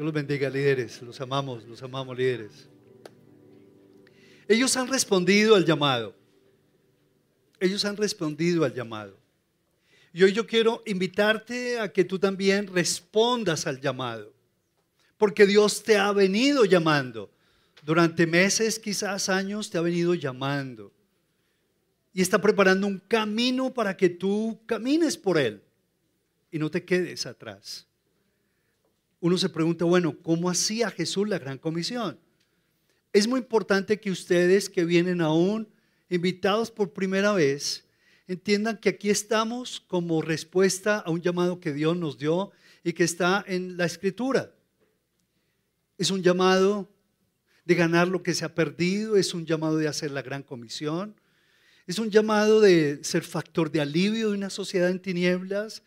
Dios los bendiga, líderes. Los amamos, los amamos, líderes. Ellos han respondido al llamado. Ellos han respondido al llamado. Y hoy yo quiero invitarte a que tú también respondas al llamado. Porque Dios te ha venido llamando. Durante meses, quizás años, te ha venido llamando. Y está preparando un camino para que tú camines por él y no te quedes atrás. Uno se pregunta, bueno, ¿cómo hacía Jesús la gran comisión? Es muy importante que ustedes que vienen aún invitados por primera vez, entiendan que aquí estamos como respuesta a un llamado que Dios nos dio y que está en la escritura. Es un llamado de ganar lo que se ha perdido, es un llamado de hacer la gran comisión, es un llamado de ser factor de alivio de una sociedad en tinieblas,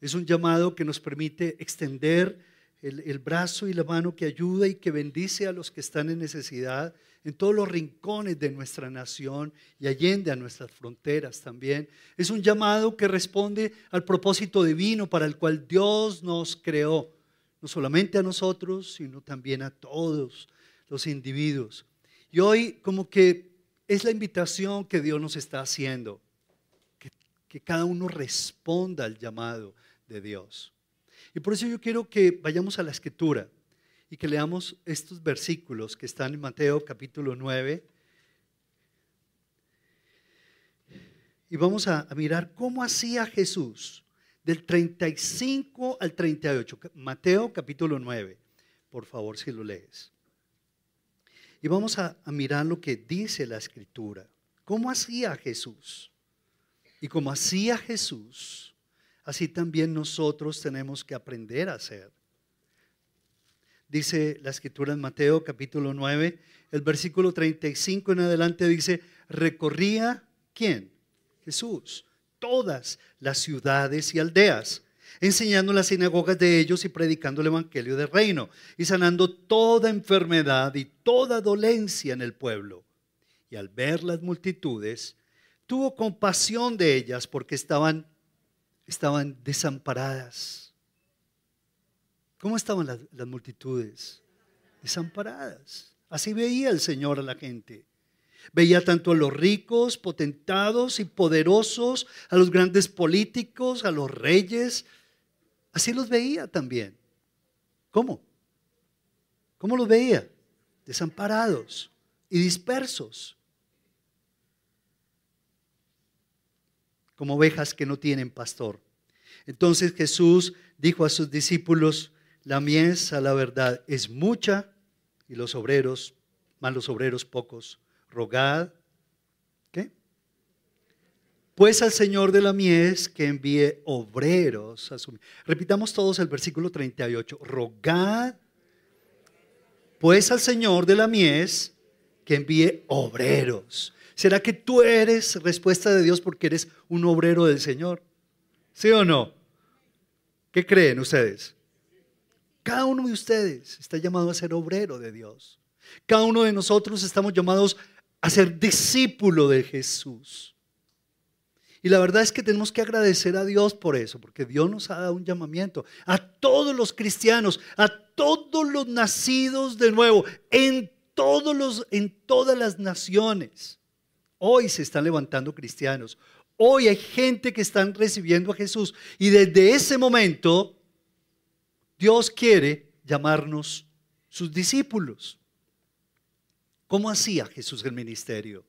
es un llamado que nos permite extender el, brazo y la mano que ayuda y que bendice a los que están en necesidad en todos los rincones de nuestra nación y allende a nuestras fronteras también. Es un llamado que responde al propósito divino para el cual Dios nos creó, no solamente a nosotros, sino también a todos los individuos. Y hoy como que es la invitación que Dios nos está haciendo, que, que cada uno responda al llamado de Dios. Y por eso yo quiero que vayamos a la escritura y que leamos estos versículos que están en Mateo capítulo 9. Y vamos a, mirar cómo hacía Jesús del 35 al 38. Mateo capítulo 9, por favor si lo lees. Y vamos a, a mirar lo que dice la escritura. ¿Cómo hacía Jesús? Y como hacía Jesús, así también nosotros tenemos que aprender a hacer. Dice la escritura en Mateo capítulo 9, el versículo 35 en adelante dice, recorría quién? Jesús, todas las ciudades y aldeas, enseñando en las sinagogas de ellos y predicando el evangelio del reino y sanando toda enfermedad y toda dolencia en el pueblo. Y al ver las multitudes, tuvo compasión de ellas porque estaban estaban desamparadas. ¿Cómo estaban las, multitudes? Desamparadas. Así veía el Señor a la gente. Veía tanto a los ricos, potentados y poderosos, a los grandes políticos, a los reyes. Así los veía también. ¿Cómo? ¿Cómo los veía? Desamparados y dispersos. Como ovejas que no tienen pastor. Entonces Jesús dijo a sus discípulos, la mies a la verdad es mucha y los obreros, más los obreros pocos. Rogad, ¿qué? Pues al Señor de la mies que envíe obreros. Repitamos todos el versículo 38. Rogad, pues al Señor de la mies que envíe obreros ¿Será que tú eres respuesta de Dios porque eres un obrero del Señor? ¿Sí o no? ¿Qué creen ustedes? Cada uno de ustedes está llamado a ser obrero de Dios. Cada uno de nosotros estamos llamados a ser discípulo de Jesús. Y la verdad es que tenemos que agradecer a Dios por eso, porque Dios nos ha dado un llamamiento a todos los cristianos, a todos los nacidos de nuevo, en, todos los, en todas las naciones. Hoy se están levantando cristianos. Hoy hay gente que están recibiendo a Jesús. Y desde ese momento, Dios quiere llamarnos sus discípulos. ¿Cómo hacía Jesús el ministerio?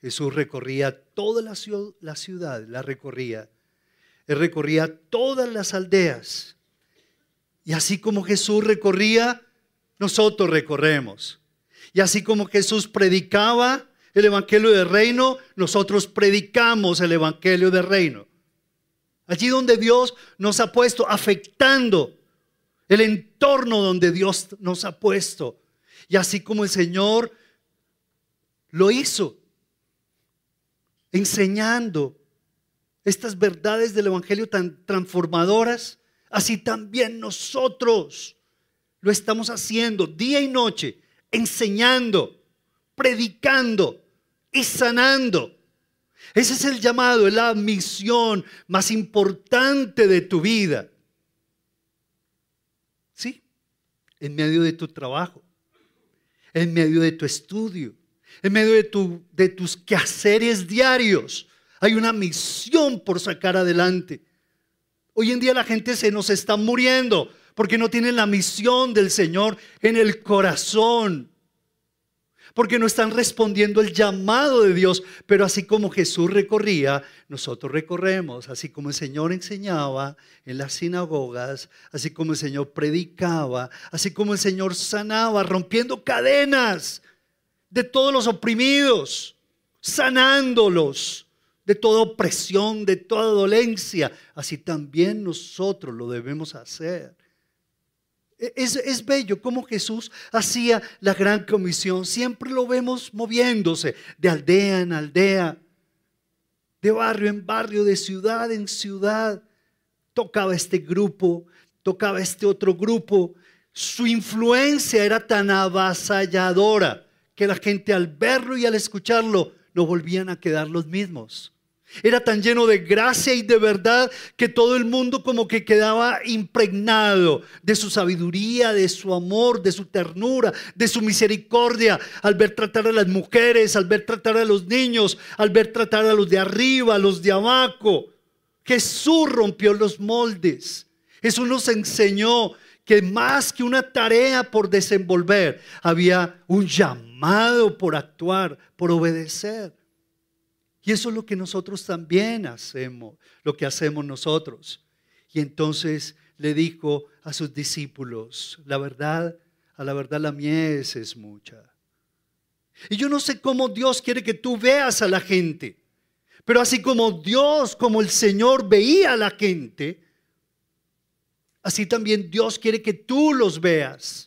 Jesús recorría toda la ciudad, la, ciudad, recorría. Él recorría todas las aldeas. Y así como Jesús recorría, nosotros recorremos. Y así como Jesús predicaba, el Evangelio del Reino, nosotros predicamos el Evangelio del Reino. Allí donde Dios nos ha puesto, afectando el entorno donde Dios nos ha puesto. Y así como el Señor lo hizo, enseñando estas verdades del Evangelio tan transformadoras, así también nosotros lo estamos haciendo día y noche, enseñando, predicando, sanando. Ese es el llamado, es la misión más importante de tu vida. ¿Sí? en medio de tu trabajo, en medio de tu estudio, en medio de, de tus quehaceres diarios. Hay una misión por sacar adelante. Hoy en día la gente se nos está muriendo porque no tienen la misión del Señor en el corazón porque no están respondiendo el llamado de Dios. Pero así como Jesús recorría, nosotros recorremos, así como el Señor enseñaba en las sinagogas, así como el Señor predicaba, así como el Señor sanaba, rompiendo cadenas de todos los oprimidos, sanándolos de toda opresión, de toda dolencia. Así también nosotros lo debemos hacer. E-, es, bello cómo Jesús hacía la gran comisión. Siempre lo vemos moviéndose de aldea en aldea, de barrio en barrio, de ciudad en ciudad. Tocaba este grupo, tocaba este otro grupo. Su influencia era tan avasalladora que la gente al verlo y al escucharlo no volvían a quedar los mismos. Era tan lleno de gracia y de verdad que todo el mundo como que quedaba impregnado de su sabiduría, de su amor, de su ternura, de su misericordia, al ver tratar a las mujeres, al ver tratar a los niños, al ver tratar a los de arriba, a los de abajo. Jesús rompió los moldes. Jesús nos enseñó que más que una tarea por desenvolver, había un llamado por actuar, por obedecer. Y eso es lo que nosotros también hacemos, lo que hacemos nosotros. Y entonces le dijo a sus discípulos, la verdad, a la verdad la mies es mucha. Y yo no sé cómo Dios quiere que tú veas a la gente, pero así como Dios, como el Señor veía a la gente, así también Dios quiere que tú los veas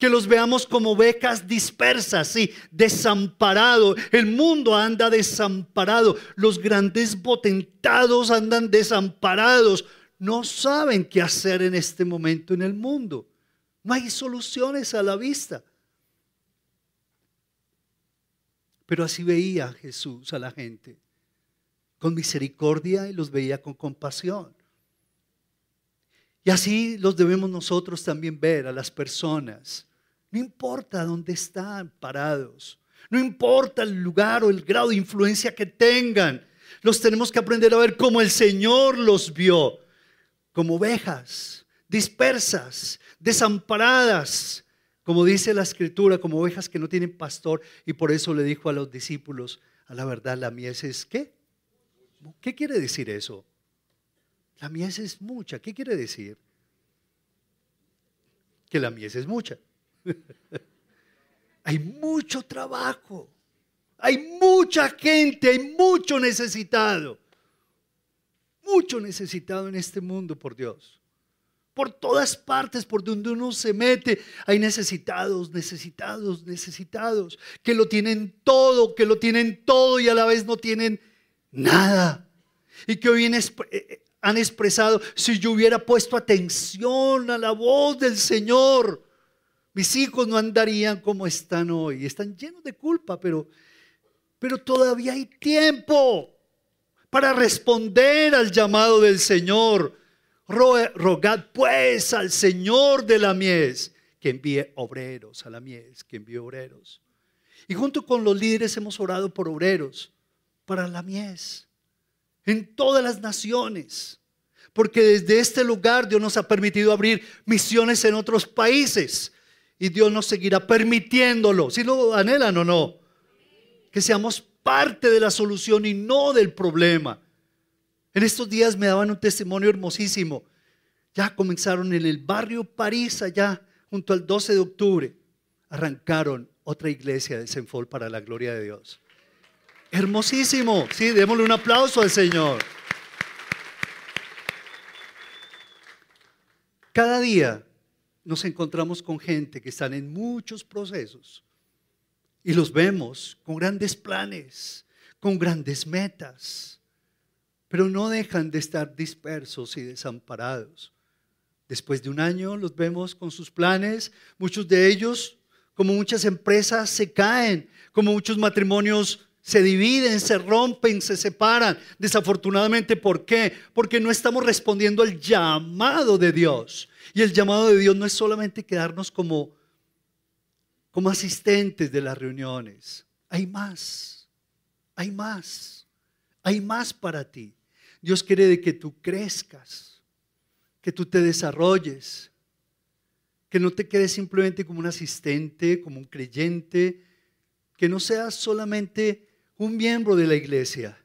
que los veamos como becas dispersas, sí, desamparado. El mundo anda desamparado. Los grandes potentados andan desamparados. No saben qué hacer en este momento en el mundo. No hay soluciones a la vista. Pero así veía Jesús a la gente, con misericordia y los veía con compasión. Y así los debemos nosotros también ver a las personas no importa dónde están parados. No importa el lugar o el grado de influencia que tengan. Los tenemos que aprender a ver como el Señor los vio. Como ovejas dispersas, desamparadas. Como dice la escritura, como ovejas que no tienen pastor. Y por eso le dijo a los discípulos, a la verdad, la mies es ¿qué? ¿Qué quiere decir eso? La mies es mucha. ¿Qué quiere decir? Que la mies es mucha. hay mucho trabajo, hay mucha gente, hay mucho necesitado, mucho necesitado en este mundo, por Dios. Por todas partes, por donde uno se mete, hay necesitados, necesitados, necesitados, que lo tienen todo, que lo tienen todo y a la vez no tienen nada. Y que hoy eh, eh, han expresado, si yo hubiera puesto atención a la voz del Señor, mis hijos no andarían como están hoy. Están llenos de culpa, pero, pero todavía hay tiempo para responder al llamado del Señor. Rogad pues al Señor de la mies que envíe obreros a la mies, que envíe obreros. Y junto con los líderes hemos orado por obreros para la mies en todas las naciones. Porque desde este lugar Dios nos ha permitido abrir misiones en otros países y Dios nos seguirá permitiéndolo. Si lo anhelan o no. Que seamos parte de la solución y no del problema. En estos días me daban un testimonio hermosísimo. Ya comenzaron en el barrio París, allá junto al 12 de octubre. Arrancaron otra iglesia de Senfol para la gloria de Dios. Hermosísimo. Sí, démosle un aplauso al Señor. Cada día nos encontramos con gente que están en muchos procesos y los vemos con grandes planes, con grandes metas, pero no dejan de estar dispersos y desamparados. Después de un año los vemos con sus planes, muchos de ellos, como muchas empresas, se caen, como muchos matrimonios se dividen, se rompen, se separan. Desafortunadamente, ¿por qué? Porque no estamos respondiendo al llamado de Dios. Y el llamado de Dios no es solamente quedarnos como, como asistentes de las reuniones. Hay más, hay más, hay más para ti. Dios quiere de que tú crezcas, que tú te desarrolles, que no te quedes simplemente como un asistente, como un creyente, que no seas solamente un miembro de la iglesia,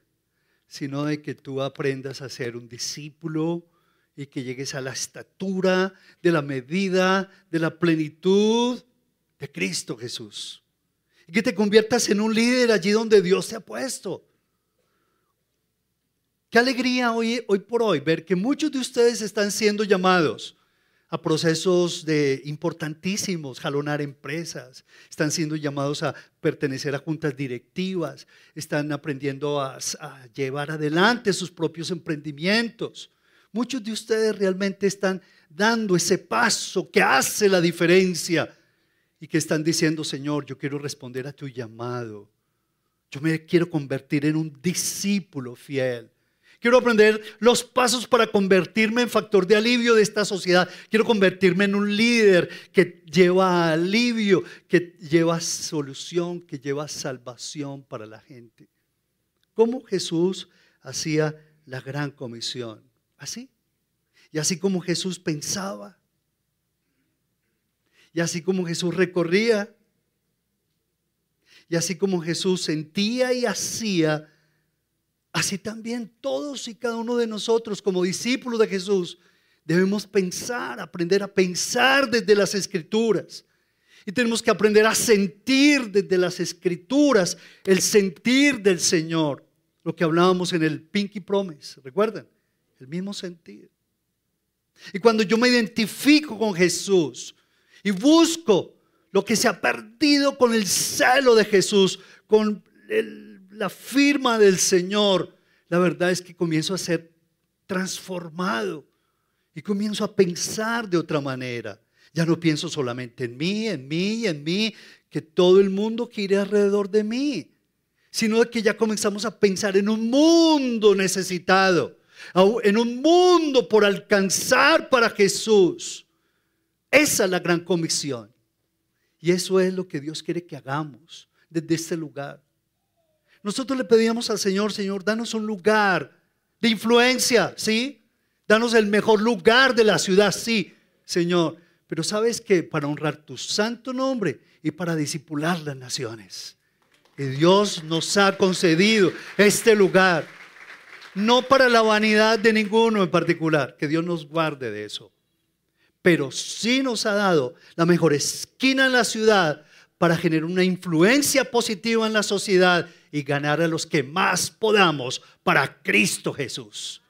sino de que tú aprendas a ser un discípulo y que llegues a la estatura de la medida de la plenitud de Cristo Jesús. Y que te conviertas en un líder allí donde Dios te ha puesto. Qué alegría hoy, hoy por hoy ver que muchos de ustedes están siendo llamados a procesos de importantísimos, jalonar empresas, están siendo llamados a pertenecer a juntas directivas, están aprendiendo a, a, llevar adelante sus propios emprendimientos. Muchos de ustedes realmente están dando ese paso que hace la diferencia y que están diciendo, Señor, yo quiero responder a tu llamado. Yo me quiero convertir en un discípulo fiel. Quiero aprender los pasos para convertirme en factor de alivio de esta sociedad. Quiero convertirme en un líder que lleva alivio, que lleva solución, que lleva salvación para la gente. ¿Cómo Jesús hacía la gran comisión? Así. Y así como Jesús pensaba. Y así como Jesús recorría. Y así como Jesús sentía y hacía Así también todos y cada uno de nosotros como discípulos de Jesús debemos pensar, aprender a pensar desde las escrituras. Y tenemos que aprender a sentir desde las escrituras el sentir del Señor. Lo que hablábamos en el Pinky Promise, ¿recuerdan? El mismo sentir. Y cuando yo me identifico con Jesús y busco lo que se ha perdido con el celo de Jesús, con la firma del Señor, la verdad es que comienzo a ser transformado y comienzo a pensar de otra manera. Ya no pienso solamente en mí, en mí, en mí, que todo el mundo quiere alrededor de mí, sino que ya comenzamos a pensar en un mundo necesitado, en un mundo por alcanzar para Jesús. Esa es la gran comisión. Y eso es lo que Dios quiere que hagamos desde este lugar. Nosotros le pedíamos al Señor, Señor, danos un lugar de influencia, ¿sí? Danos el mejor lugar de la ciudad, sí, Señor. Pero sabes que para honrar tu santo nombre y para disipular las naciones, Dios nos ha concedido este lugar, no para la vanidad de ninguno en particular, que Dios nos guarde de eso, pero sí nos ha dado la mejor esquina en la ciudad para generar una influencia positiva en la sociedad y ganar a los que más podamos para Cristo Jesús.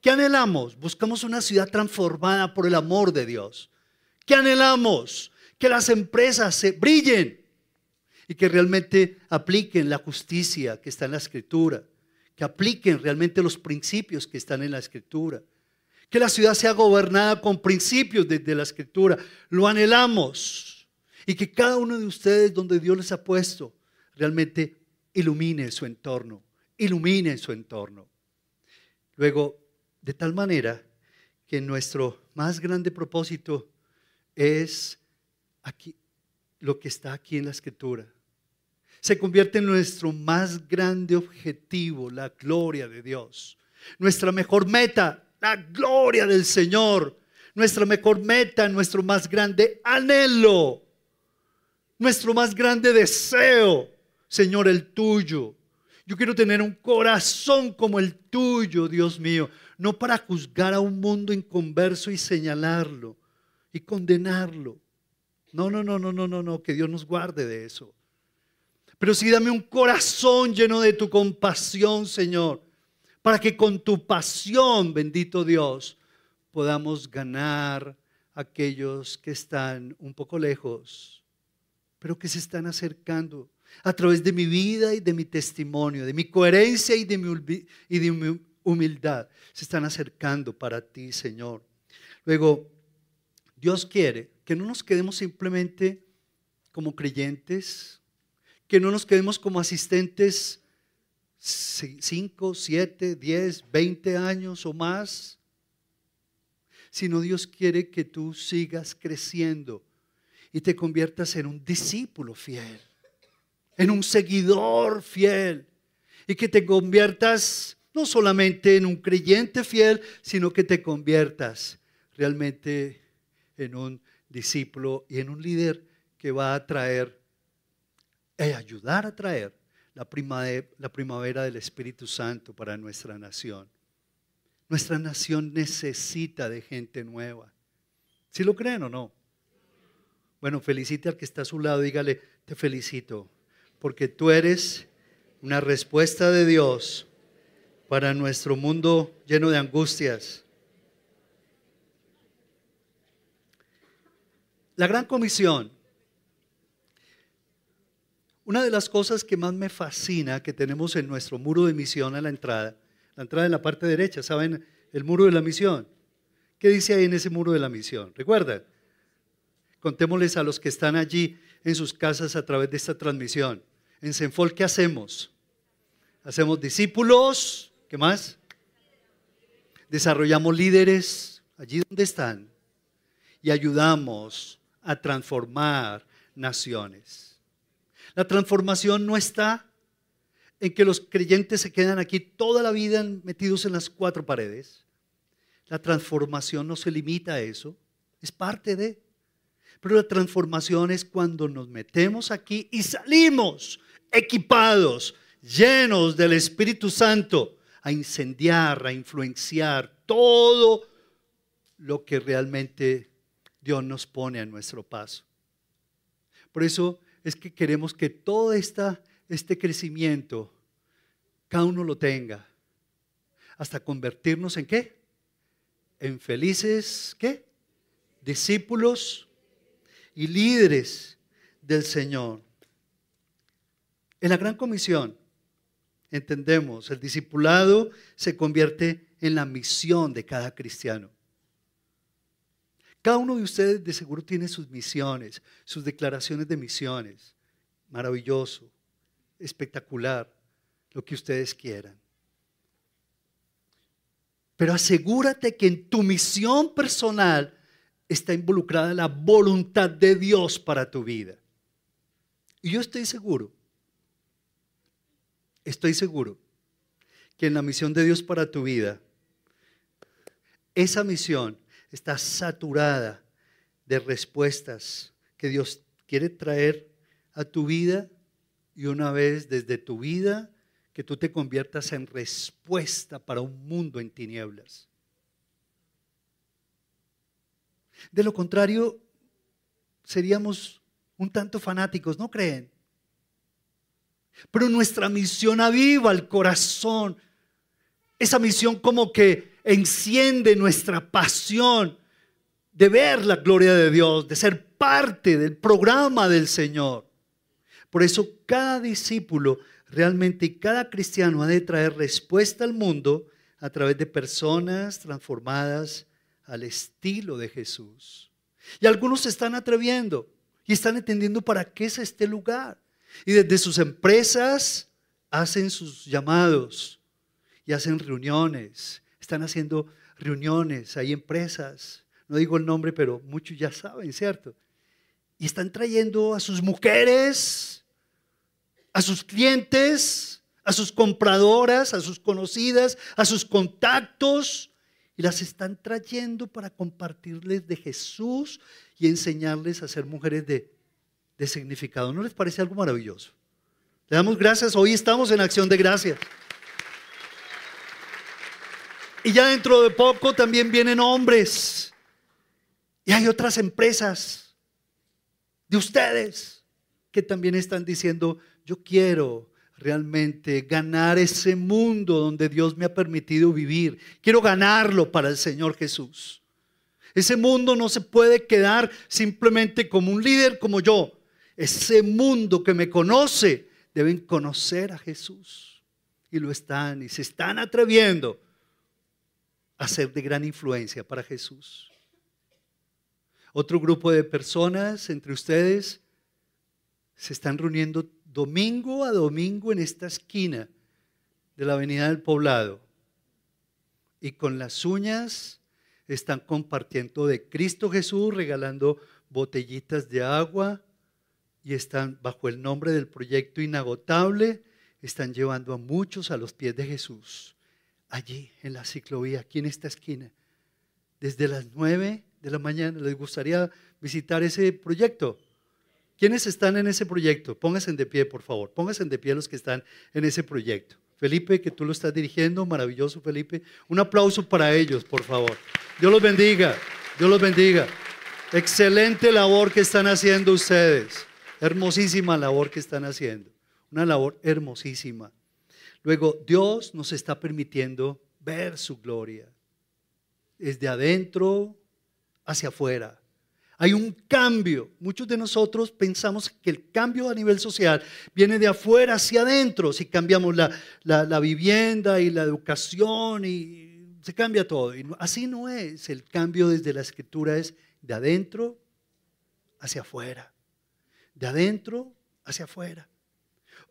¿Qué anhelamos? Buscamos una ciudad transformada por el amor de Dios. ¿Qué anhelamos? Que las empresas se brillen y que realmente apliquen la justicia que está en la escritura, que apliquen realmente los principios que están en la escritura. Que la ciudad sea gobernada con principios desde la escritura. Lo anhelamos y que cada uno de ustedes donde Dios les ha puesto realmente ilumine su entorno, ilumine su entorno. Luego, de tal manera que nuestro más grande propósito es aquí, lo que está aquí en la escritura. Se convierte en nuestro más grande objetivo, la gloria de Dios. Nuestra mejor meta, la gloria del Señor. Nuestra mejor meta, nuestro más grande anhelo nuestro más grande deseo, Señor, el tuyo. Yo quiero tener un corazón como el tuyo, Dios mío, no para juzgar a un mundo inconverso y señalarlo y condenarlo. No, no, no, no, no, no, no, que Dios nos guarde de eso. Pero sí dame un corazón lleno de tu compasión, Señor, para que con tu pasión, bendito Dios, podamos ganar a aquellos que están un poco lejos pero que se están acercando a través de mi vida y de mi testimonio, de mi coherencia y de mi, y de mi humildad. Se están acercando para ti, Señor. Luego, Dios quiere que no nos quedemos simplemente como creyentes, que no nos quedemos como asistentes 5, 7, 10, 20 años o más, sino Dios quiere que tú sigas creciendo y te conviertas en un discípulo fiel, en un seguidor fiel y que te conviertas no solamente en un creyente fiel, sino que te conviertas realmente en un discípulo y en un líder que va a traer, y ayudar a traer la primavera, la primavera del Espíritu Santo para nuestra nación. Nuestra nación necesita de gente nueva. ¿Sí lo creen o no? Bueno, felicite al que está a su lado, dígale, te felicito, porque tú eres una respuesta de Dios para nuestro mundo lleno de angustias. La gran comisión. Una de las cosas que más me fascina que tenemos en nuestro muro de misión a la entrada, la entrada en la parte derecha, ¿saben? El muro de la misión. ¿Qué dice ahí en ese muro de la misión? ¿Recuerdan? Contémosles a los que están allí en sus casas a través de esta transmisión. En Senfol, ¿qué hacemos? Hacemos discípulos, ¿Qué más? Desarrollamos líderes allí donde están y ayudamos a transformar naciones. La transformación no está en que los creyentes se quedan aquí toda la vida metidos en las cuatro paredes. La transformación no se limita a eso, es parte de. Pero la transformación es cuando nos metemos aquí y salimos equipados, llenos del Espíritu Santo a incendiar, a influenciar todo lo que realmente Dios nos pone a nuestro paso. Por eso es que queremos que todo esta, este crecimiento, cada uno lo tenga, hasta convertirnos en qué? En felices, ¿qué? Discípulos y líderes del Señor. En la gran comisión, entendemos, el discipulado se convierte en la misión de cada cristiano. Cada uno de ustedes de seguro tiene sus misiones, sus declaraciones de misiones. Maravilloso, espectacular, lo que ustedes quieran. Pero asegúrate que en tu misión personal está involucrada la voluntad de Dios para tu vida. Y yo estoy seguro estoy seguro que en la misión de Dios para tu vida, esa misión está saturada de respuestas que Dios quiere traer a tu vida y una vez desde tu vida que tú te conviertas en respuesta para un mundo en tinieblas. De lo contrario, seríamos un tanto fanáticos, ¿no creen? Pero nuestra misión aviva el corazón. Esa misión como que enciende nuestra pasión de ver la gloria de Dios, de ser parte del programa del Señor. Por eso cada discípulo realmente cada cristiano ha de traer respuesta al mundo a través de personas transformadas al estilo de Jesús. Y algunos se están atreviendo y están entendiendo para qué es este lugar. Y desde sus empresas hacen sus llamados y hacen reuniones. Están haciendo reuniones, hay empresas. No digo el nombre, pero muchos ya saben, ¿cierto? Y están trayendo a sus mujeres, a sus clientes, a sus compradoras, a sus conocidas, a sus contactos, y las están trayendo para compartirles de Jesús y enseñarles a ser mujeres de de significado. ¿No les parece algo maravilloso? Le damos gracias. Hoy estamos en acción de gracias. Y ya dentro de poco también vienen hombres. Y hay otras empresas de ustedes que también están diciendo, yo quiero realmente ganar ese mundo donde Dios me ha permitido vivir. Quiero ganarlo para el Señor Jesús. Ese mundo no se puede quedar simplemente como un líder como yo ese mundo que me conoce, deben conocer a Jesús. Y lo están, y se están atreviendo a ser de gran influencia para Jesús. Otro grupo de personas entre ustedes se están reuniendo domingo a domingo en esta esquina de la Avenida del Poblado y con las uñas están compartiendo de Cristo Jesús, regalando botellitas de agua y están bajo el nombre del proyecto inagotable, están llevando a muchos a los pies de Jesús, allí en la ciclovía, aquí en esta esquina. Desde las nueve de la mañana, ¿les gustaría visitar ese proyecto? ¿Quiénes están en ese proyecto? Pónganse de pie, por favor. Pónganse de pie los que están en ese proyecto. Felipe, que tú lo estás dirigiendo, maravilloso Felipe. Un aplauso para ellos, por favor. Dios los bendiga, Dios los bendiga. Excelente labor que están haciendo ustedes. Hermosísima labor que están haciendo. Una labor hermosísima. Luego, Dios nos está permitiendo ver su gloria. Desde adentro hacia afuera. Hay un cambio. Muchos de nosotros pensamos que el cambio a nivel social viene de afuera hacia adentro. Si cambiamos la, vivienda y la educación y se cambia todo. Así no es. El cambio desde la escritura es de adentro hacia afuera. De adentro hacia afuera.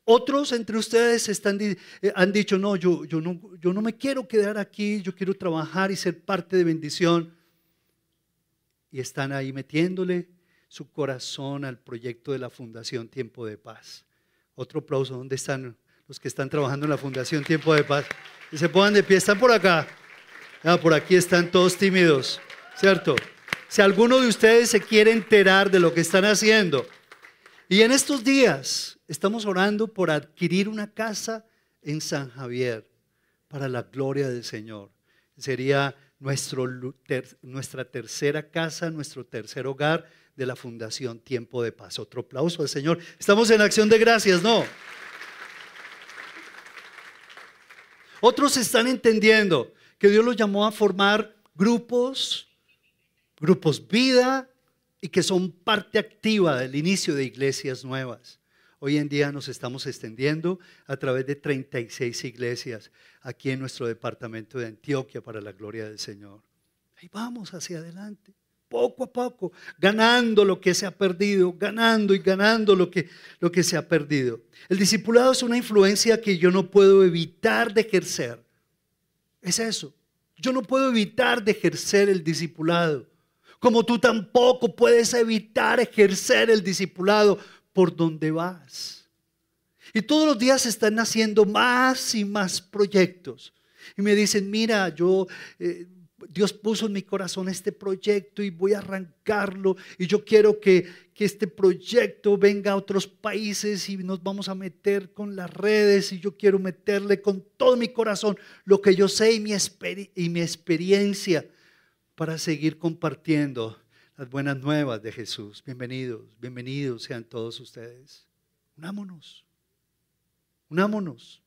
Otros entre ustedes están, eh, han dicho, no yo, yo no, yo no me quiero quedar aquí, yo quiero trabajar y ser parte de bendición y están ahí metiéndole su corazón al proyecto de la Fundación Tiempo de Paz. Otro aplauso, ¿dónde están los que están trabajando en la Fundación Tiempo de Paz? Que se pongan de pie, están por acá. Ah, por aquí están todos tímidos, ¿cierto? Si alguno de ustedes se quiere enterar de lo que están haciendo, y en estos días estamos orando por adquirir una casa en San Javier para la gloria del Señor. Sería nuestro, nuestra tercera casa, nuestro tercer hogar de la Fundación Tiempo de Paz. Otro aplauso al Señor. Estamos en acción de gracias, ¿no? Otros están entendiendo que Dios los llamó a formar grupos, grupos vida, y que son parte activa del inicio de iglesias nuevas. Hoy en día nos estamos extendiendo a través de 36 iglesias aquí en nuestro departamento de Antioquia para la gloria del Señor. Ahí vamos hacia adelante, poco a poco, ganando lo que se ha perdido, ganando y ganando lo que, lo que se ha perdido. El discipulado es una influencia que yo no puedo evitar de ejercer. Es eso. Yo no puedo evitar de ejercer el discipulado. Como tú tampoco puedes evitar ejercer el discipulado por donde vas. Y todos los días están naciendo más y más proyectos. Y me dicen, mira, yo, eh, Dios puso en mi corazón este proyecto y voy a arrancarlo. Y yo quiero que, que este proyecto venga a otros países y nos vamos a meter con las redes. Y yo quiero meterle con todo mi corazón lo que yo sé y mi, y mi experiencia para seguir compartiendo las buenas nuevas de Jesús. Bienvenidos, bienvenidos sean todos ustedes. Unámonos, unámonos.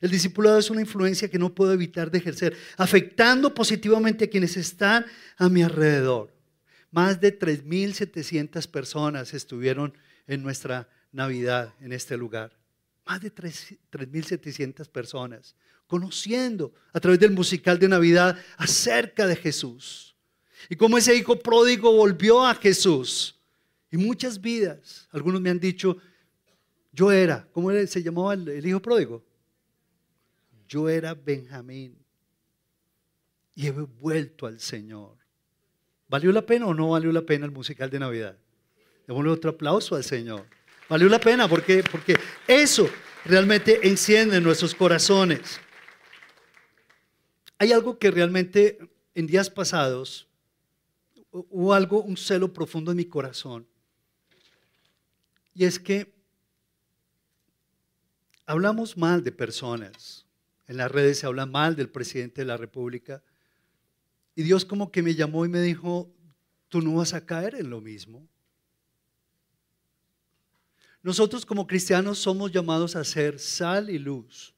El discipulado es una influencia que no puedo evitar de ejercer, afectando positivamente a quienes están a mi alrededor. Más de 3.700 personas estuvieron en nuestra Navidad en este lugar. Más de 3.700 personas conociendo a través del musical de Navidad acerca de Jesús. Y como ese hijo pródigo volvió a Jesús. Y muchas vidas, algunos me han dicho, yo era, ¿cómo se llamaba el, hijo pródigo? Yo era Benjamín. Y he vuelto al Señor. ¿Valió la pena o no valió la pena el musical de Navidad? Démosle otro aplauso al Señor. Valió la pena porque, porque eso realmente enciende nuestros corazones. Hay algo que realmente en días pasados hubo algo, un celo profundo en mi corazón. Y es que hablamos mal de personas. En las redes se habla mal del presidente de la República. Y Dios como que me llamó y me dijo, tú no vas a caer en lo mismo. Nosotros como cristianos somos llamados a ser sal y luz.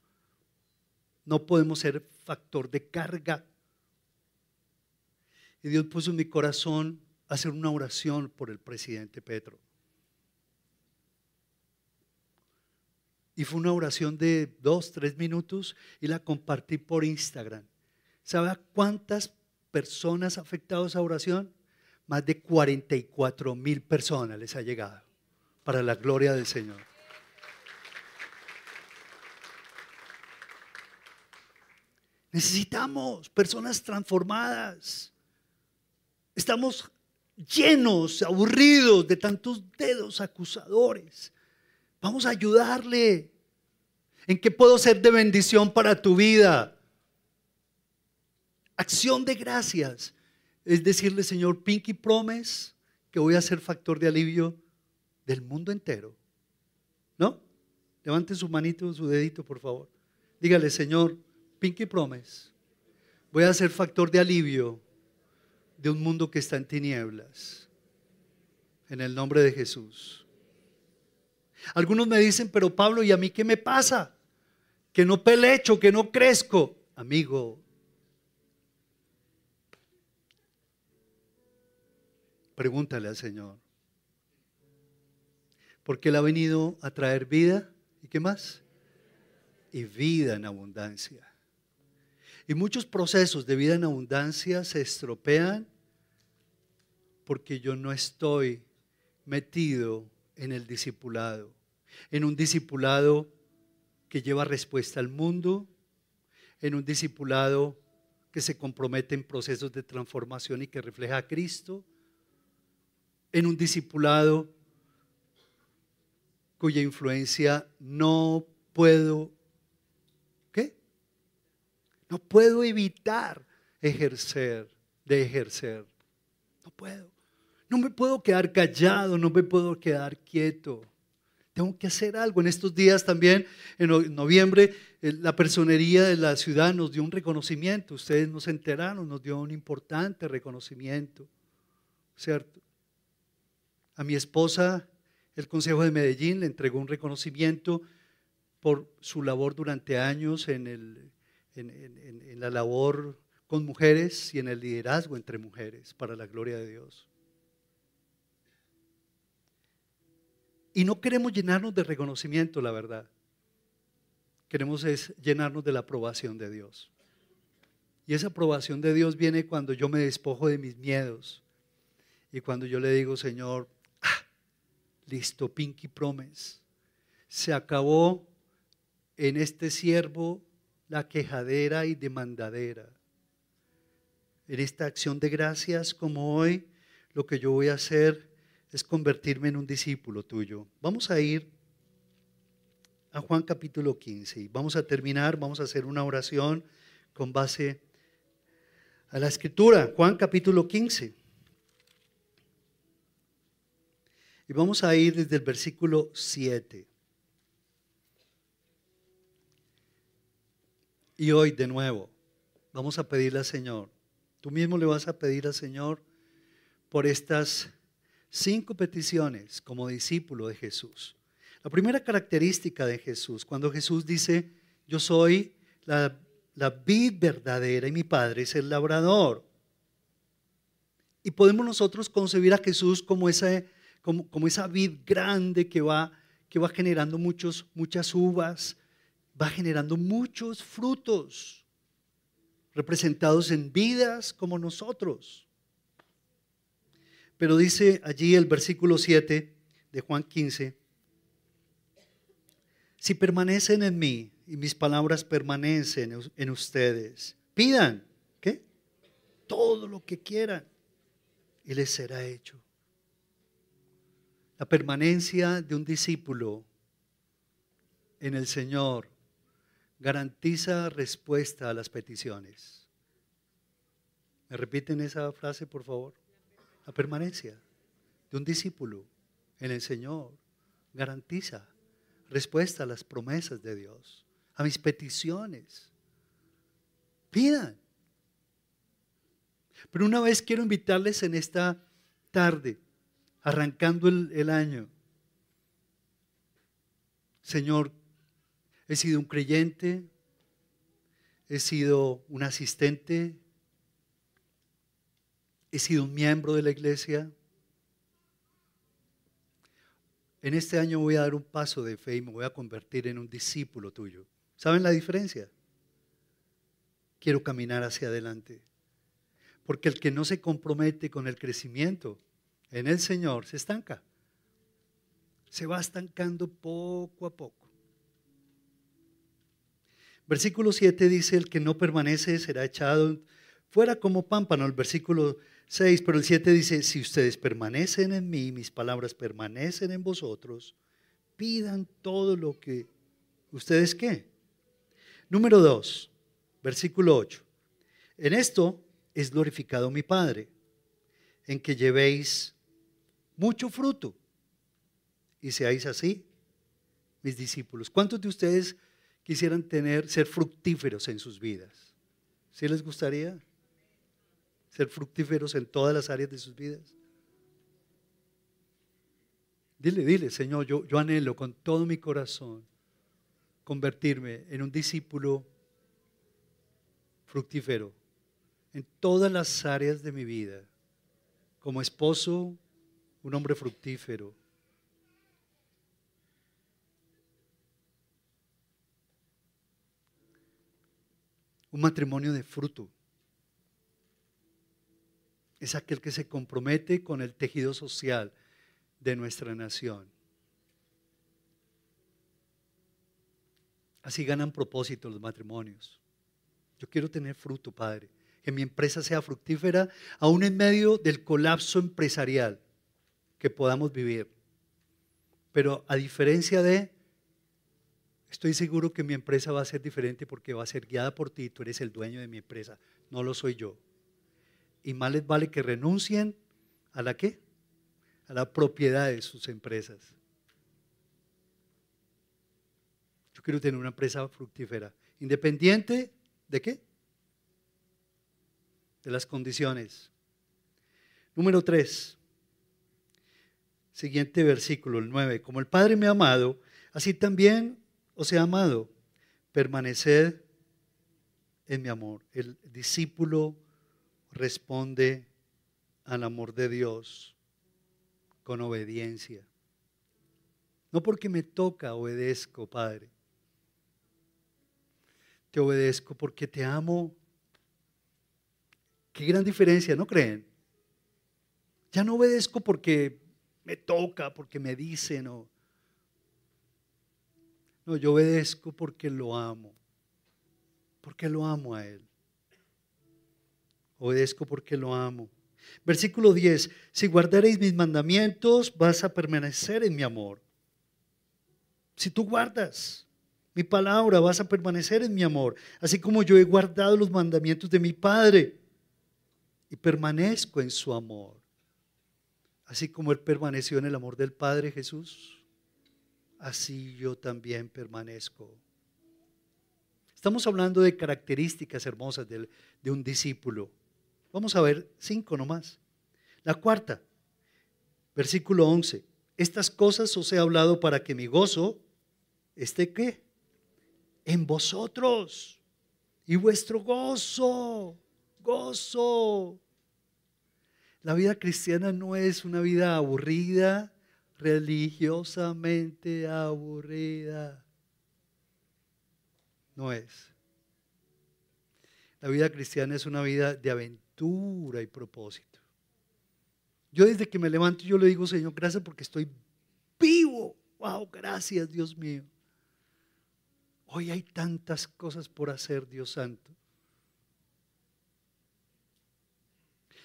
No podemos ser factor de carga y Dios puso en mi corazón hacer una oración por el presidente Petro. Y fue una oración de dos, tres minutos y la compartí por Instagram. ¿Sabe cuántas personas ha afectado esa oración? Más de 44 mil personas les ha llegado para la gloria del Señor. Necesitamos personas transformadas. Estamos llenos, aburridos de tantos dedos acusadores. Vamos a ayudarle. ¿En qué puedo ser de bendición para tu vida? Acción de gracias. Es decirle, Señor, Pinky Promise, que voy a ser factor de alivio del mundo entero. ¿No? Levante su manito, su dedito, por favor. Dígale, Señor, Pinky Promise, voy a ser factor de alivio de un mundo que está en tinieblas. En el nombre de Jesús. Algunos me dicen, pero Pablo, ¿y a mí qué me pasa? Que no pelecho, que no crezco. Amigo, pregúntale al Señor. Porque Él ha venido a traer vida. ¿Y qué más? Y vida en abundancia. Y muchos procesos de vida en abundancia se estropean porque yo no estoy metido en el discipulado, en un discipulado que lleva respuesta al mundo, en un discipulado que se compromete en procesos de transformación y que refleja a Cristo, en un discipulado cuya influencia no puedo, ¿qué? No puedo evitar ejercer, de ejercer. No puedo. No me puedo quedar callado, no me puedo quedar quieto. Tengo que hacer algo. En estos días también, en noviembre, eh, la personería de la ciudad nos dio un reconocimiento. Ustedes nos enteraron, nos dio un importante reconocimiento. ¿Cierto? A mi esposa, el Consejo de Medellín le entregó un reconocimiento por su labor durante años en, la labor con mujeres y en el liderazgo entre mujeres, para la gloria de Dios. Y no queremos llenarnos de reconocimiento, la verdad. Queremos es llenarnos de la aprobación de Dios. Y esa aprobación de Dios viene cuando yo me despojo de mis miedos y cuando yo le digo, Señor, listo, Pinky Promise. Se acabó en este siervo la quejadera y demandadera. En esta acción de gracias como hoy, lo que yo voy a hacer es convertirme en un discípulo tuyo. Vamos a ir a Juan capítulo 15 y vamos a terminar, vamos a hacer una oración con base a la escritura, Juan capítulo 15. Y vamos a ir desde el versículo 7. Y hoy de nuevo vamos a pedirle al Señor, tú mismo le vas a pedir al Señor por estas cinco peticiones como discípulo de Jesús. La primera característica de Jesús, cuando Jesús dice, yo soy la, vid verdadera y mi Padre es el labrador. Y podemos nosotros concebir a Jesús como esa, como, esa vid grande que va, que va generando muchos, muchas uvas, va generando muchos frutos, representados en vidas como nosotros. Pero dice allí el versículo 7 de Juan 15, si permanecen en mí y mis palabras permanecen en ustedes, pidan, ¿qué? Todo lo que quieran y les será hecho. La permanencia de un discípulo en el Señor garantiza respuesta a las peticiones. ¿Me repiten esa frase, por favor? La permanencia de un discípulo en el Señor garantiza respuesta a las promesas de Dios, a mis peticiones. Pidan. Pero una vez quiero invitarles en esta tarde, arrancando el, año, Señor, he sido un creyente, he sido un asistente he sido un miembro de la iglesia. En este año voy a dar un paso de fe y me voy a convertir en un discípulo tuyo. ¿Saben la diferencia? Quiero caminar hacia adelante. Porque el que no se compromete con el crecimiento en el Señor se estanca. Se va estancando poco a poco. Versículo 7 dice, el que no permanece será echado fuera como pámpano. El versículo 6, pero el 7 dice, si ustedes permanecen en mí, mis palabras permanecen en vosotros, pidan todo lo que ustedes qué. Número 2, versículo 8. En esto es glorificado mi Padre, en que llevéis mucho fruto y seáis así, mis discípulos. ¿Cuántos de ustedes quisieran tener, ser fructíferos en sus vidas? ¿Sí les gustaría? ser fructíferos en todas las áreas de sus vidas. Dile, dile, Señor, yo, yo anhelo con todo mi corazón convertirme en un discípulo fructífero en todas las áreas de mi vida. Como esposo, un hombre fructífero. Un matrimonio de fruto es aquel que se compromete con el tejido social de nuestra nación. Así ganan propósito los matrimonios. Yo quiero tener fruto, Padre. Que mi empresa sea fructífera, aún en medio del colapso empresarial que podamos vivir. Pero a diferencia de, estoy seguro que mi empresa va a ser diferente porque va a ser guiada por ti, tú eres el dueño de mi empresa, no lo soy yo y más les vale que renuncien a la qué? A la propiedad de sus empresas. Yo quiero tener una empresa fructífera, independiente de qué? De las condiciones. Número 3. Siguiente versículo, el 9. Como el Padre me ha amado, así también os he amado. Permaneced en mi amor. El discípulo responde al amor de Dios con obediencia. No porque me toca obedezco, Padre. Te obedezco porque te amo. Qué gran diferencia, ¿no creen? Ya no obedezco porque me toca, porque me dicen o... No, yo obedezco porque lo amo. Porque lo amo a Él. Obedezco porque lo amo. Versículo 10, si guardaréis mis mandamientos, vas a permanecer en mi amor. Si tú guardas mi palabra, vas a permanecer en mi amor, así como yo he guardado los mandamientos de mi Padre y permanezco en su amor. Así como Él permaneció en el amor del Padre Jesús, así yo también permanezco. Estamos hablando de características hermosas de, un discípulo. Vamos a ver cinco nomás. La cuarta, versículo 11. Estas cosas os he hablado para que mi gozo esté qué? En vosotros. Y vuestro gozo, gozo. La vida cristiana no es una vida aburrida, religiosamente aburrida. No es. La vida cristiana es una vida de aventura y propósito. Yo desde que me levanto, yo le digo, Señor, gracias porque estoy vivo. Wow, gracias, Dios mío. Hoy hay tantas cosas por hacer, Dios Santo.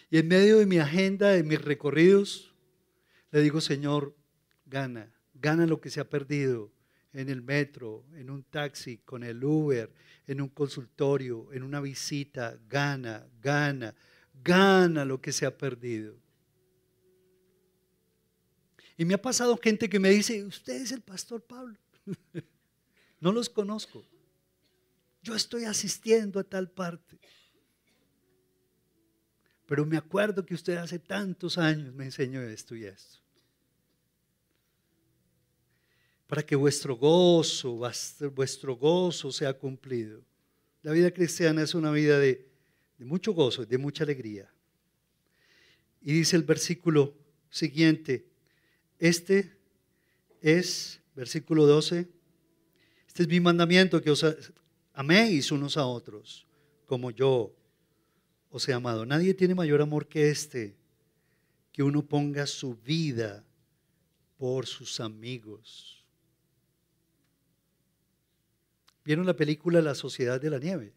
Y en medio de mi agenda, de mis recorridos, le digo, Señor, gana, gana lo que se ha perdido en el metro, en un taxi, con el Uber, en un consultorio, en una visita, gana, gana, gana lo que se ha perdido. Y me ha pasado gente que me dice, usted es el pastor Pablo. no los conozco. Yo estoy asistiendo a tal parte. Pero me acuerdo que usted hace tantos años me enseñó esto y esto para que vuestro gozo, vuestro gozo sea cumplido. La vida cristiana es una vida de, mucho gozo, de mucha alegría. Y dice el versículo siguiente, este es, versículo 12, este es mi mandamiento, que os améis unos a otros, como yo os he amado. Nadie tiene mayor amor que este, que uno ponga su vida por sus amigos. ¿Vieron la película La Sociedad de la Nieve?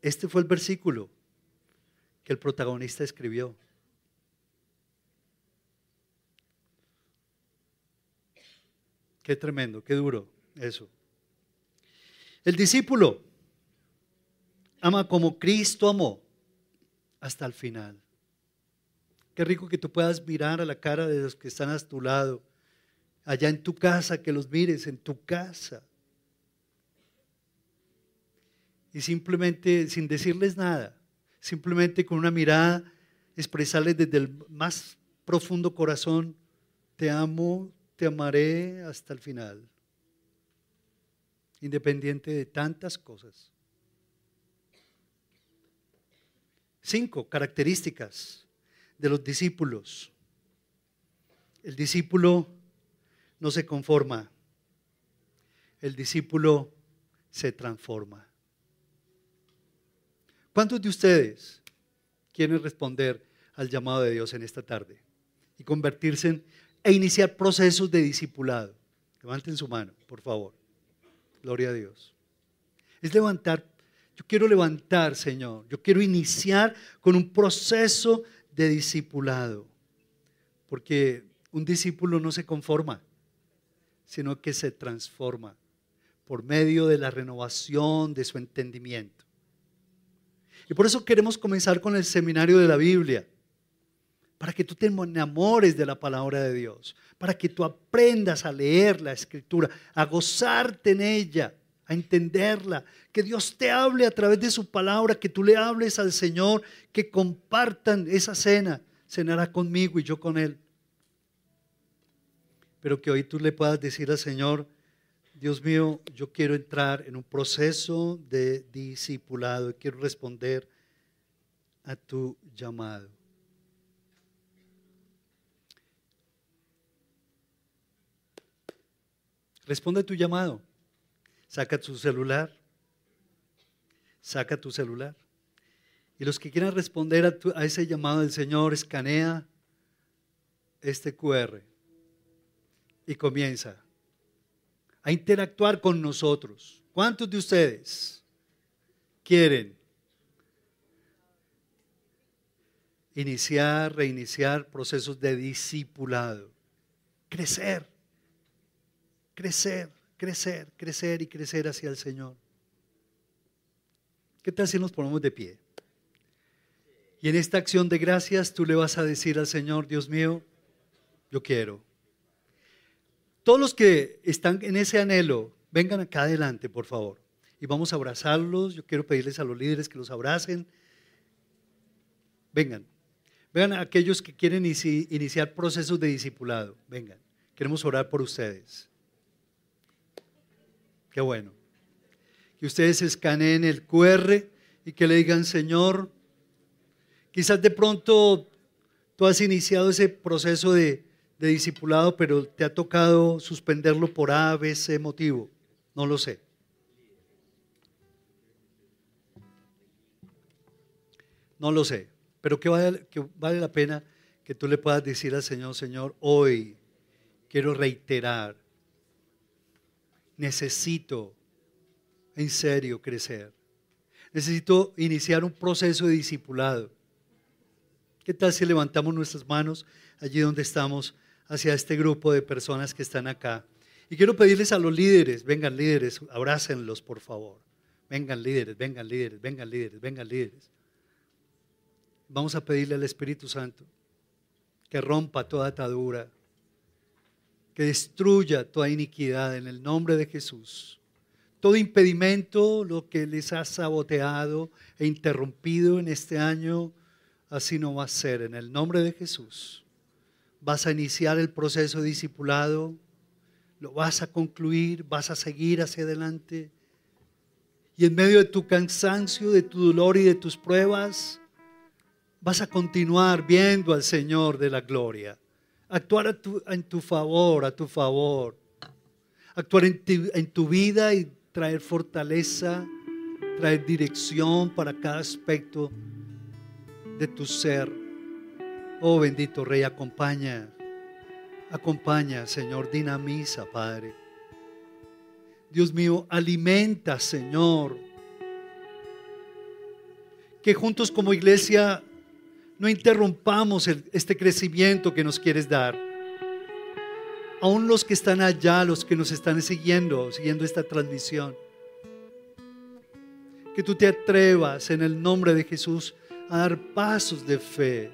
Este fue el versículo que el protagonista escribió. Qué tremendo, qué duro eso. El discípulo ama como Cristo amó hasta el final. Qué rico que tú puedas mirar a la cara de los que están a tu lado, allá en tu casa, que los mires en tu casa. Y simplemente, sin decirles nada, simplemente con una mirada, expresarles desde el más profundo corazón, te amo, te amaré hasta el final, independiente de tantas cosas. Cinco características de los discípulos. El discípulo no se conforma, el discípulo se transforma. ¿Cuántos de ustedes quieren responder al llamado de Dios en esta tarde y convertirse en, e iniciar procesos de discipulado? Levanten su mano, por favor. Gloria a Dios. Es levantar, yo quiero levantar, Señor, yo quiero iniciar con un proceso de discipulado, porque un discípulo no se conforma, sino que se transforma por medio de la renovación de su entendimiento. Y por eso queremos comenzar con el seminario de la Biblia, para que tú te enamores de la palabra de Dios, para que tú aprendas a leer la escritura, a gozarte en ella, a entenderla, que Dios te hable a través de su palabra, que tú le hables al Señor, que compartan esa cena, cenará conmigo y yo con Él. Pero que hoy tú le puedas decir al Señor, Dios mío, yo quiero entrar en un proceso de discipulado y quiero responder a tu llamado. Responde a tu llamado. Saca tu celular. Saca tu celular. Y los que quieran responder a, a ese llamado del Señor, escanea este QR y comienza a interactuar con nosotros. ¿Cuántos de ustedes quieren iniciar, reiniciar procesos de discipulado? Crecer, crecer, crecer, crecer y crecer hacia el Señor. ¿Qué tal si nos ponemos de pie? Y en esta acción de gracias tú le vas a decir al Señor, Dios mío, yo quiero todos los que están en ese anhelo, vengan acá adelante, por favor. Y vamos a abrazarlos. Yo quiero pedirles a los líderes que los abracen. Vengan. Vengan a aquellos que quieren iniciar procesos de discipulado. Vengan. Queremos orar por ustedes. Qué bueno. Que ustedes escaneen el QR y que le digan, Señor, quizás de pronto tú has iniciado ese proceso de de discipulado, pero te ha tocado suspenderlo por A, B, C motivo. No lo sé. No lo sé. Pero que vale, que vale la pena que tú le puedas decir al Señor, Señor, hoy quiero reiterar, necesito en serio crecer. Necesito iniciar un proceso de discipulado. ¿Qué tal si levantamos nuestras manos allí donde estamos? hacia este grupo de personas que están acá. Y quiero pedirles a los líderes, vengan líderes, abrácenlos por favor. Vengan líderes, vengan líderes, vengan líderes, vengan líderes. Vamos a pedirle al Espíritu Santo que rompa toda atadura, que destruya toda iniquidad en el nombre de Jesús. Todo impedimento, lo que les ha saboteado e interrumpido en este año, así no va a ser en el nombre de Jesús vas a iniciar el proceso discipulado, lo vas a concluir, vas a seguir hacia adelante. Y en medio de tu cansancio, de tu dolor y de tus pruebas, vas a continuar viendo al Señor de la gloria. Actuar en tu favor, a tu favor. Actuar en en tu vida y traer fortaleza, traer dirección para cada aspecto de tu ser. Oh bendito Rey, acompaña, acompaña, Señor, dinamiza, Padre. Dios mío, alimenta, Señor. Que juntos como iglesia no interrumpamos este crecimiento que nos quieres dar. Aún los que están allá, los que nos están siguiendo, siguiendo esta transmisión. Que tú te atrevas en el nombre de Jesús a dar pasos de fe.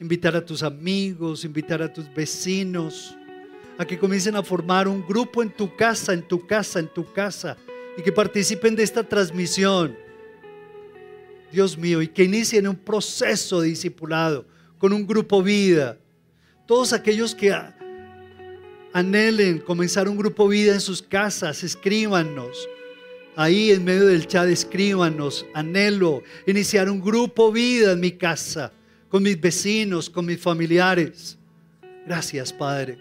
Invitar a tus amigos, invitar a tus vecinos, a que comiencen a formar un grupo en tu casa, en tu casa, en tu casa, y que participen de esta transmisión. Dios mío, y que inicien un proceso de discipulado con un grupo vida. Todos aquellos que anhelen comenzar un grupo vida en sus casas, escríbanos. Ahí en medio del chat, escríbanos. Anhelo iniciar un grupo vida en mi casa, con mis vecinos, con mis familiares. Gracias, Padre.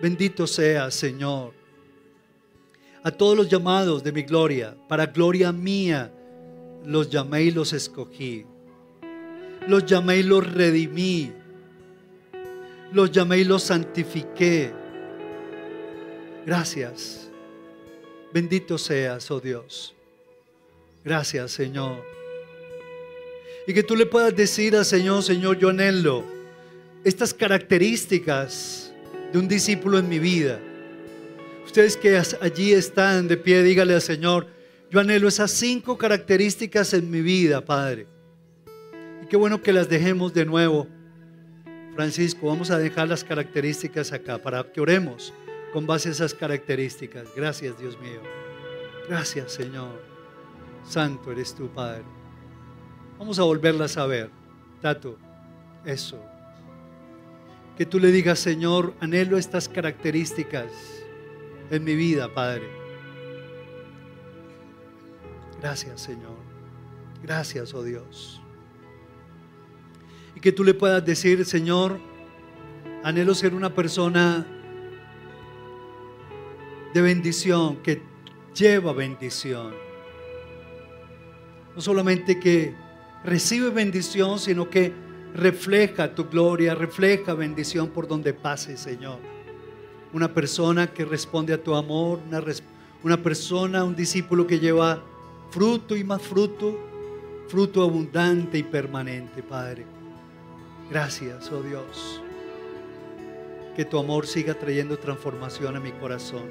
Bendito sea, Señor. A todos los llamados de mi gloria, para gloria mía, los llamé y los escogí. Los llamé y los redimí. Los llamé y los santifiqué Gracias. Bendito seas, oh Dios. Gracias, Señor. Y que tú le puedas decir al Señor, Señor, yo anhelo estas características de un discípulo en mi vida. Ustedes que allí están de pie, dígale al Señor, yo anhelo esas cinco características en mi vida, Padre. Y qué bueno que las dejemos de nuevo. Francisco, vamos a dejar las características acá para que oremos con base a esas características. Gracias, Dios mío. Gracias, Señor. Santo eres tú, Padre. Vamos a volverlas a ver. Tato, eso. Que tú le digas, Señor, anhelo estas características en mi vida, Padre. Gracias, Señor. Gracias, oh Dios. Y que tú le puedas decir, Señor, anhelo ser una persona de bendición, que lleva bendición. No solamente que recibe bendición, sino que refleja tu gloria, refleja bendición por donde pase, Señor. Una persona que responde a tu amor, una, persona, un discípulo que lleva fruto y más fruto, fruto abundante y permanente, Padre. Gracias, oh Dios. Que tu amor siga trayendo transformación a mi corazón.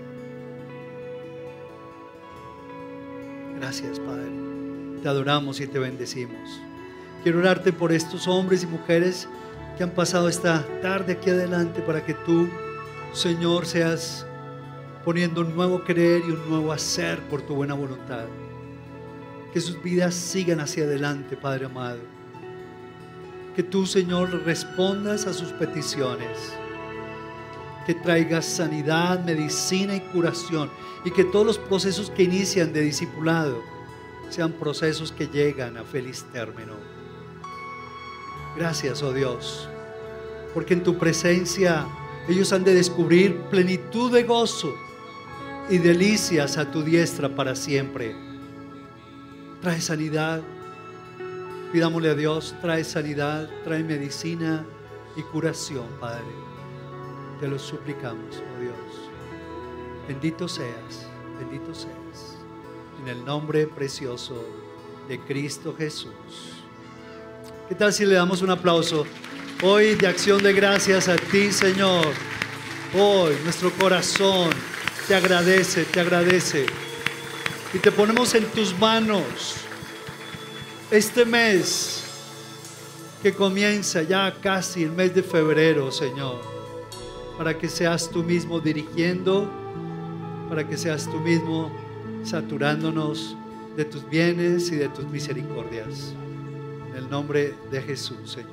Gracias, Padre. Te adoramos y te bendecimos. Quiero orarte por estos hombres y mujeres que han pasado esta tarde aquí adelante para que tú, Señor, seas poniendo un nuevo creer y un nuevo hacer por tu buena voluntad. Que sus vidas sigan hacia adelante, Padre amado. Que tú, Señor, respondas a sus peticiones que traiga sanidad, medicina y curación. Y que todos los procesos que inician de discipulado sean procesos que llegan a feliz término. Gracias, oh Dios, porque en tu presencia ellos han de descubrir plenitud de gozo y delicias a tu diestra para siempre. Trae sanidad. Pidámosle a Dios, trae sanidad, trae medicina y curación, Padre. Te lo suplicamos, oh Dios. Bendito seas, bendito seas. En el nombre precioso de Cristo Jesús. ¿Qué tal si le damos un aplauso hoy de acción de gracias a ti, Señor? Hoy nuestro corazón te agradece, te agradece. Y te ponemos en tus manos este mes que comienza ya casi el mes de febrero, Señor para que seas tú mismo dirigiendo, para que seas tú mismo saturándonos de tus bienes y de tus misericordias. En el nombre de Jesús, Señor.